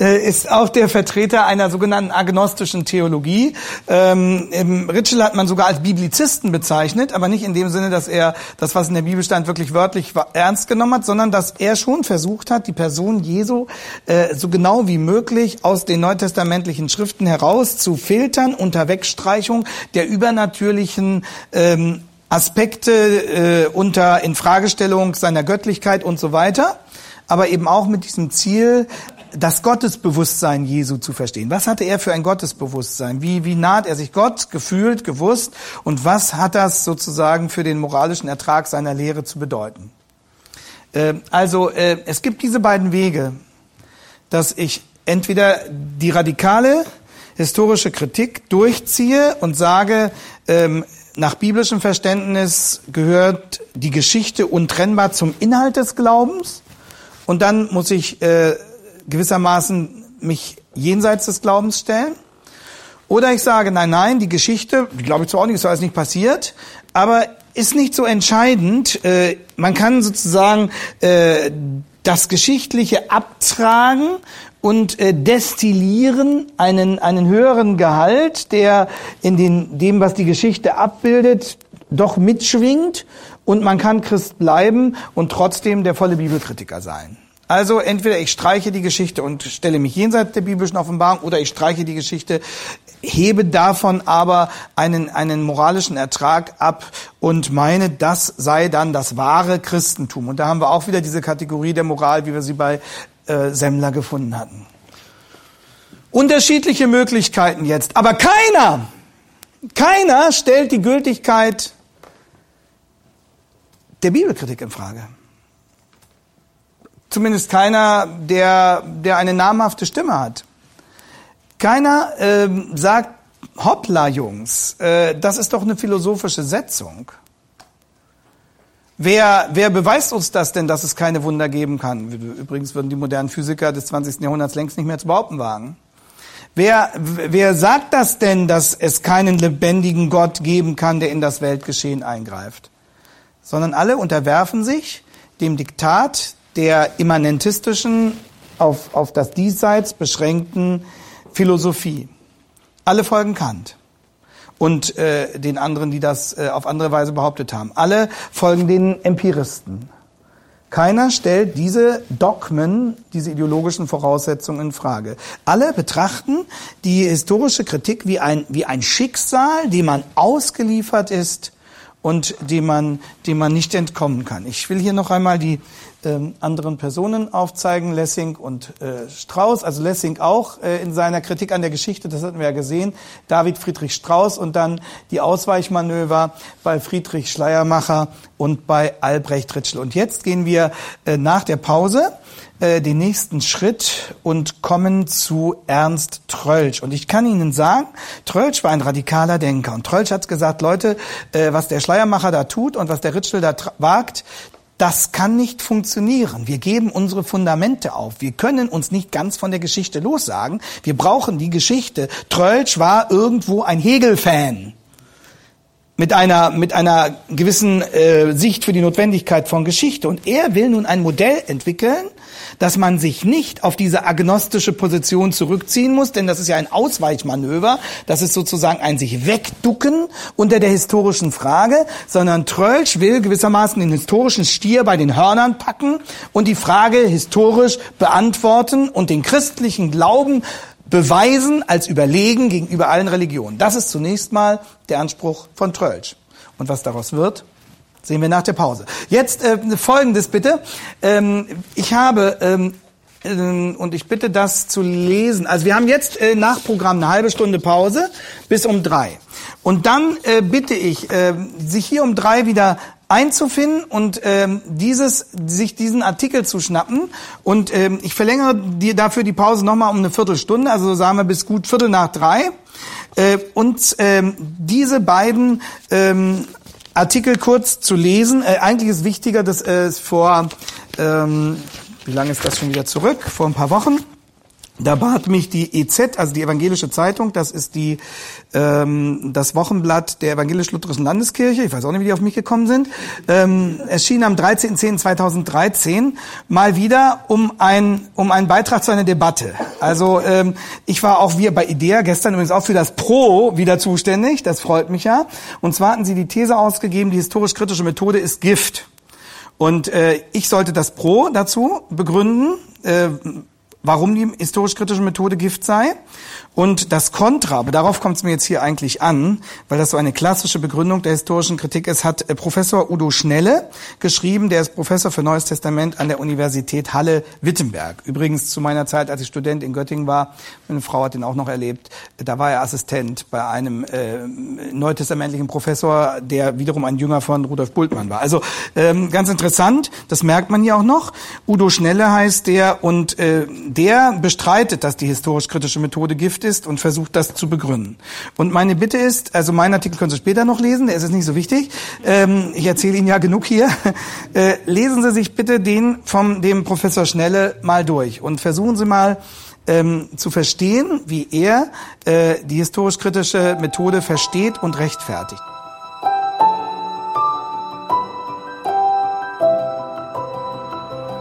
Äh, ist auch der Vertreter einer sogenannten agnostischen Theologie. Ähm, Ritschel hat man sogar als Biblizisten bezeichnet, aber nicht in dem Sinne, dass er das, was in der Bibel stand, wirklich wörtlich ernst genommen hat, sondern dass er schon versucht hat, die Person Jesu äh, so genau wie möglich aus den neutestamentlichen Schriften heraus zu filtern unter Wegstreichung der übernatürlichen ähm, Aspekte äh, unter Infragestellung seiner Göttlichkeit und so weiter, aber eben auch mit diesem Ziel, das Gottesbewusstsein Jesu zu verstehen. Was hatte er für ein Gottesbewusstsein? Wie, wie naht er sich Gott gefühlt, gewusst? Und was hat das sozusagen für den moralischen Ertrag seiner Lehre zu bedeuten? Äh, also äh, es gibt diese beiden Wege, dass ich entweder die radikale historische Kritik durchziehe und sage, ähm, nach biblischem Verständnis gehört die Geschichte untrennbar zum Inhalt des Glaubens und dann muss ich äh, gewissermaßen mich jenseits des Glaubens stellen. Oder ich sage, nein, nein, die Geschichte, die glaube ich zwar auch nicht, ist alles nicht passiert, aber ist nicht so entscheidend. Äh, man kann sozusagen äh, das Geschichtliche abtragen und äh, destillieren einen, einen höheren Gehalt, der in den, dem, was die Geschichte abbildet, doch mitschwingt und man kann Christ bleiben und trotzdem der volle Bibelkritiker sein. Also entweder ich streiche die Geschichte und stelle mich jenseits der biblischen Offenbarung oder ich streiche die Geschichte, hebe davon aber einen, einen moralischen Ertrag ab und meine, das sei dann das wahre Christentum. Und da haben wir auch wieder diese Kategorie der Moral, wie wir sie bei äh, Semmler gefunden hatten. Unterschiedliche Möglichkeiten jetzt, aber keiner, keiner stellt die Gültigkeit der Bibelkritik in Frage. Zumindest keiner, der, der eine namhafte Stimme hat. Keiner ähm, sagt, hoppla Jungs, äh, das ist doch eine philosophische Setzung. Wer, wer beweist uns das denn, dass es keine Wunder geben kann? Übrigens würden die modernen Physiker des 20. Jahrhunderts längst nicht mehr zu behaupten wagen. Wer, wer sagt das denn, dass es keinen lebendigen Gott geben kann, der in das Weltgeschehen eingreift? Sondern alle unterwerfen sich dem Diktat der immanentistischen, auf, auf das Diesseits beschränkten Philosophie. Alle folgen Kant und äh, den anderen, die das äh, auf andere Weise behauptet haben. Alle folgen den Empiristen. Keiner stellt diese Dogmen, diese ideologischen Voraussetzungen in Frage. Alle betrachten die historische Kritik wie ein, wie ein Schicksal, dem man ausgeliefert ist und dem man, dem man nicht entkommen kann. Ich will hier noch einmal die ähm, anderen Personen aufzeigen, Lessing und äh, Strauss. Also Lessing auch äh, in seiner Kritik an der Geschichte, das hatten wir ja gesehen, David Friedrich Strauss und dann die Ausweichmanöver bei Friedrich Schleiermacher und bei Albrecht Ritschl. Und jetzt gehen wir äh, nach der Pause äh, den nächsten Schritt und kommen zu Ernst Trölsch. Und ich kann Ihnen sagen, Trölsch war ein radikaler Denker. Und Trölsch hat gesagt, Leute, äh, was der Schleiermacher da tut und was der Ritschl da wagt, das kann nicht funktionieren. Wir geben unsere Fundamente auf. Wir können uns nicht ganz von der Geschichte lossagen. Wir brauchen die Geschichte. Trölsch war irgendwo ein Hegel-Fan mit einer, mit einer gewissen äh, Sicht für die Notwendigkeit von Geschichte. Und er will nun ein Modell entwickeln, dass man sich nicht auf diese agnostische Position zurückziehen muss, denn das ist ja ein Ausweichmanöver, das ist sozusagen ein sich wegducken unter der historischen Frage, sondern Trölsch will gewissermaßen den historischen Stier bei den Hörnern packen und die Frage historisch beantworten und den christlichen Glauben beweisen als überlegen gegenüber allen Religionen. Das ist zunächst mal der Anspruch von Trölsch. Und was daraus wird, sehen wir nach der Pause. Jetzt äh, Folgendes bitte. Ähm, ich habe ähm, äh, und ich bitte das zu lesen. Also wir haben jetzt äh, nach Programm eine halbe Stunde Pause bis um drei. Und dann äh, bitte ich, äh, sich hier um drei wieder einzufinden und ähm, dieses, sich diesen Artikel zu schnappen. Und ähm, ich verlängere dir dafür die Pause nochmal um eine Viertelstunde, also sagen wir bis gut Viertel nach drei. Äh, und ähm, diese beiden ähm, Artikel kurz zu lesen. Äh, eigentlich ist wichtiger, dass es vor, ähm, wie lange ist das schon wieder zurück? Vor ein paar Wochen Da bat mich die EZ, also die Evangelische Zeitung, das ist die ähm, das Wochenblatt der Evangelisch-Lutherischen Landeskirche, ich weiß auch nicht, wie die auf mich gekommen sind, ähm, erschien am 13.10.2013 mal wieder um ein um einen Beitrag zu einer Debatte. Also ähm, ich war auch wir bei IDEA gestern übrigens auch für das Pro wieder zuständig, das freut mich ja. Und zwar hatten sie die These ausgegeben, die historisch-kritische Methode ist Gift. Und äh, ich sollte das Pro dazu begründen. Äh, warum die historisch-kritische Methode Gift sei. Und das Kontra, aber darauf kommt es mir jetzt hier eigentlich an, weil das so eine klassische Begründung der historischen Kritik ist, hat äh, Professor Udo Schnelle geschrieben, der ist Professor für Neues Testament an der Universität Halle-Wittenberg. Übrigens zu meiner Zeit, als ich Student in Göttingen war, meine Frau hat ihn auch noch erlebt, da war er Assistent bei einem äh, neutestamentlichen Professor, der wiederum ein Jünger von Rudolf Bultmann war. Also ähm, ganz interessant, das merkt man hier auch noch. Udo Schnelle heißt der und äh, der bestreitet, dass die historisch-kritische Methode Gift ist und versucht, das zu begründen. Und meine Bitte ist, also meinen Artikel können Sie später noch lesen, der ist jetzt nicht so wichtig. Ähm, ich erzähle Ihnen ja genug hier. *laughs* Äh, lesen Sie sich bitte den vom dem Professor Schnelle mal durch und versuchen Sie mal ähm, zu verstehen, wie er äh, die historisch-kritische Methode versteht und rechtfertigt.